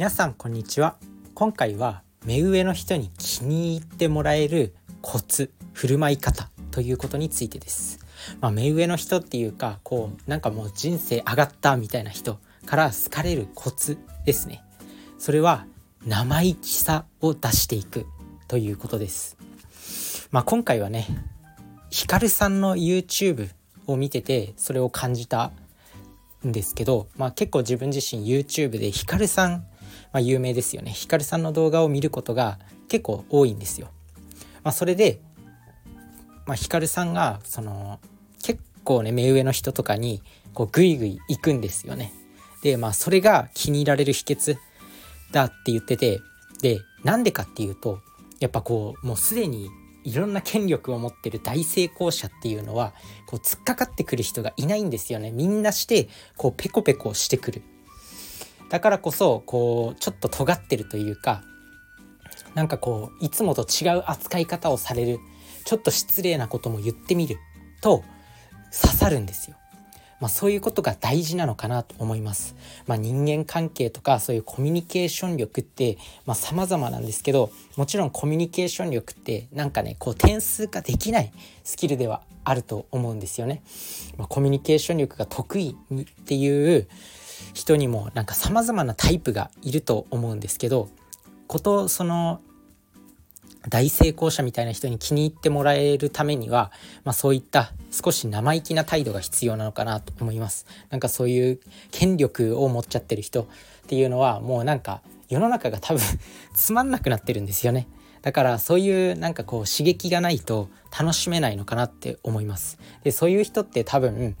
皆さんこんにちは。今回は目上の人に気に入ってもらえるコツ振る舞い方ということについてです、まあ、目上の人っていうかこうなんかもう人生上がったみたいな人から好かれるコツですね。それは生意気さを出していくということです。まあ、今回はねヒカルさんの YouTube を見ててそれを感じたんですけど、まあ、結構自分自身 YouTube でヒカルさん、まあ、有名ですよねヒカルさんの動画を見ることが結構多いんですよ。まあ、それで、まあ、ヒカルさんがその結構ね目上の人とかにこうグイグイ行くんですよね。でまあそれが気に入られる秘訣だって言っててでなんでかっていうとやっぱこうもうすでにいろんな権力を持ってる大成功者っていうのはこう突っかかってくる人がいないんですよねみんなしてこうペコペコしてくるだからこそこうちょっと尖ってるというかなんかこういつもと違う扱い方をされるちょっと失礼なことも言ってみると刺さるんですよまあ、そういうことが大事なのかなと思います。まあ、人間関係とかそういうコミュニケーション力ってまあ様々なんですけどもちろんコミュニケーション力ってなんかねこう点数化できないスキルではあると思うんですよね。まあ、コミュニケーション力が得意っていう人にもなんか様々なタイプがいると思うんですけどことその大成功者みたいな人に気に入ってもらえるためには、まあ、そういった少し生意気な態度が必要なのかなと思います。なんかそういう権力を持っちゃってる人っていうのはもうなんか世の中が多分 つまんなくなってるんですよね。だからそういうなんかこう刺激がないと楽しめないのかなって思います。でそういう人って多分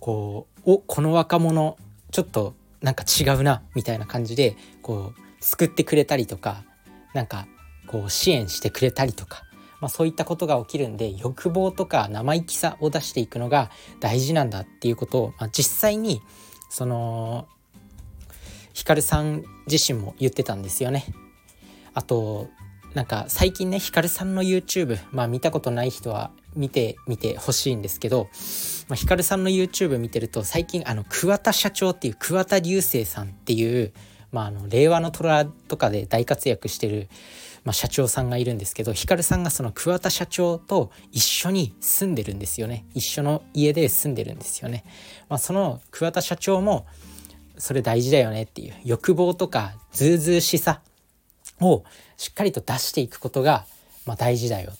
こうおこの若者ちょっとなんか違うなみたいな感じでこう救ってくれたりとかなんかこう支援してくれたりとか、まあ、そういったことが起きるんで欲望とか生意気さを出していくのが大事なんだっていうことを、まあ、実際にそのヒカルさん自身も言ってたんですよね。あとなんか最近ねヒカルさんの YouTube まあ見たことない人は見てみてほしいんですけど、まあ、ヒカルさんの YouTube 見てると最近あの桑田社長っていう桑田流星さんっていうまあ、あの令和の虎とかで大活躍してる、まあ、社長さんがいるんですけどヒカルさんがその桑田社長と一緒に住んでるんですよね一緒の家で住んでるんですよね。まあ、その桑田社長もそれ大事だよねっていう欲望とかずうずうしさをしっかりと出していくことが、まあ、大事だよ。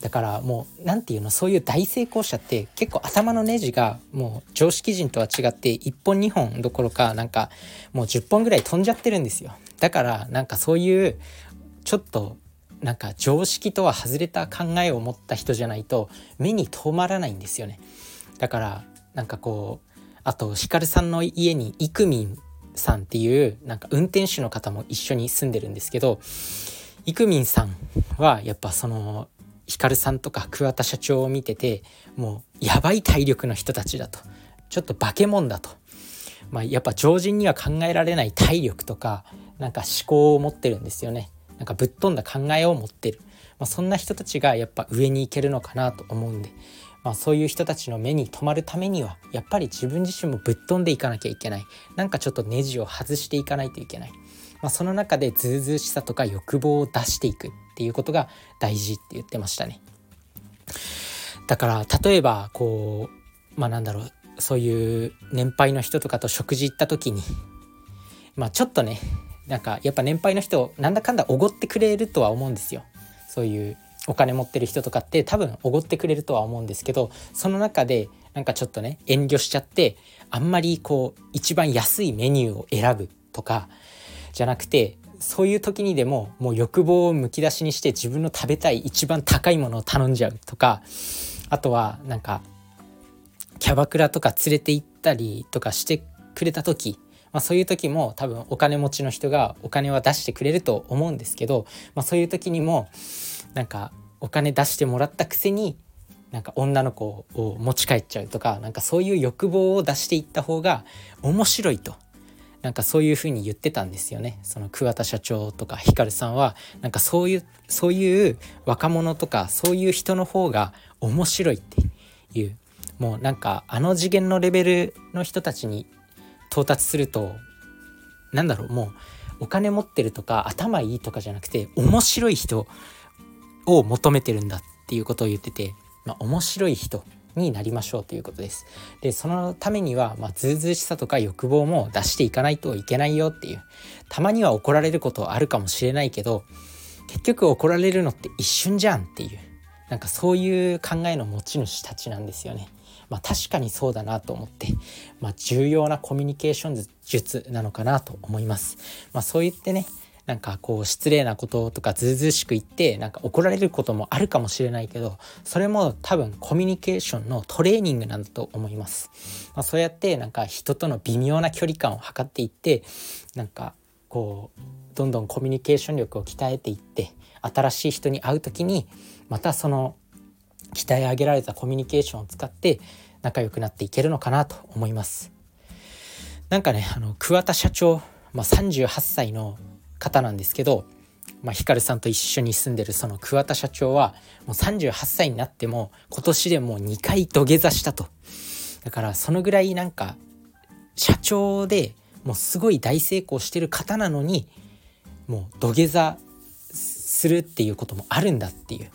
だからもう何て言うのそういう大成功者って結構頭のネジがもう常識人とは違って1本2本どころかなんかもう10本ぐらい飛んじゃってるんですよ。だからなんかそういうちょっとなんか常識とは外れた考えを持った人じゃないと目に留まらないんですよね。だからなんかこうあとヒカルさんの家にイクミンさんっていうなんか運転手の方も一緒に住んでるんですけどイクミンさんはやっぱそのヒカルさんとか桑田社長を見ててもうやばい体力の人たちだと。ちょっと化け物だと、まあ、やっぱ常人には考えられない体力とかなんか思考を持ってるんですよね。なんかぶっ飛んだ考えを持ってる、まあ、そんな人たちがやっぱ上に行けるのかなと思うんで、まあ、そういう人たちの目に留まるためにはやっぱり自分自身もぶっ飛んでいかなきゃいけない。なんかちょっとネジを外していかないといけない、まあ、その中でずうずうしさとか欲望を出していく。っていうことが大事って言ってましたね。だから例えばこうまあなんだろうそういう年配の人とかと食事行った時にまあちょっとねなんかやっぱ年配の人なんだかんだおごってくれるとは思うんですよ。そういうお金持ってる人とかって多分おごってくれるとは思うんですけどその中でなんかちょっとね遠慮しちゃってあんまりこう一番安いメニューを選ぶとかじゃなくてそういう時にでももう欲望をむき出しにして自分の食べたい一番高いものを頼んじゃうとかあとはなんかキャバクラとか連れて行ったりとかしてくれた時、まあ、そういう時も多分お金持ちの人がお金は出してくれると思うんですけど、まあ、そういう時にもなんかお金出してもらったくせになんか女の子を持ち帰っちゃうとかなんかそういう欲望を出していった方が面白いと。なんかそういうふうに言ってたんですよね。その桑田社長とかヒカルさんはなんかそういうそういう若者とかそういう人の方が面白いっていう。もうなんかあの次元のレベルの人たちに到達するとなんだろうもうお金持ってるとか頭いいとかじゃなくて面白い人を求めてるんだっていうことを言ってて、まあ、面白い人になりましょうということです。でそのためには、まあ、ずうずうしさとか欲望も出していかないといけないよっていうたまには怒られることはあるかもしれないけど結局怒られるのって一瞬じゃんっていうなんかそういう考えの持ち主たちなんですよね。まあ確かにそうだなと思って、まあ、重要なコミュニケーション術なのかなと思います。まあそう言ってねなんかこう失礼なこととかずうずうしく言ってなんか怒られることもあるかもしれないけどそれも多分コミュニケーションのトレーニングなんだと思います。まあ、そうやってなんか人との微妙な距離感を測っていってなんかこうどんどんコミュニケーション力を鍛えていって新しい人に会う時にまたその鍛え上げられたコミュニケーションを使って仲良くなっていけるのかなと思います。なんかねあの桑田社長、まあ、38歳の方なんですけど、まあ、ヒカルさんと一緒に住んでるその桑田社長はもう38歳になっても今年でもう2回土下座したと。だからそのぐらいなんか社長でもうすごい大成功してる方なのにもう土下座するっていうこともあるんだっていう。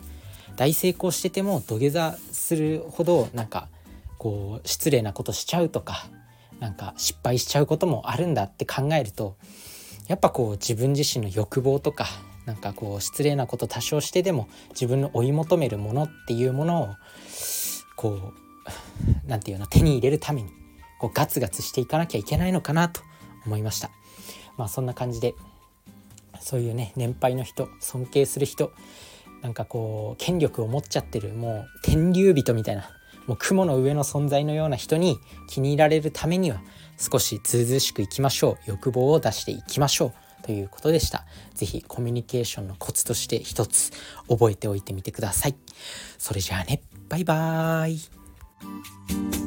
大成功してても土下座するほどなんかこう失礼なことしちゃうとかなんか失敗しちゃうこともあるんだって考えるとやっぱこう自分自身の欲望とかなんかこう失礼なこと多少してでも自分の追い求めるものっていうものをこう何て言うの手に入れるためにこうガツガツしていかなきゃいけないのかなと思いました。まあそんな感じでそういうね年配の人尊敬する人なんかこう権力を持っちゃってるもう天竜人みたいなもう雲の上の存在のような人に気に入られるためには少しずうずしくいきましょう。欲望を出していきましょうということでした。是非コミュニケーションのコツとして一つ覚えておいてみてください。それじゃあね。バイバーイ。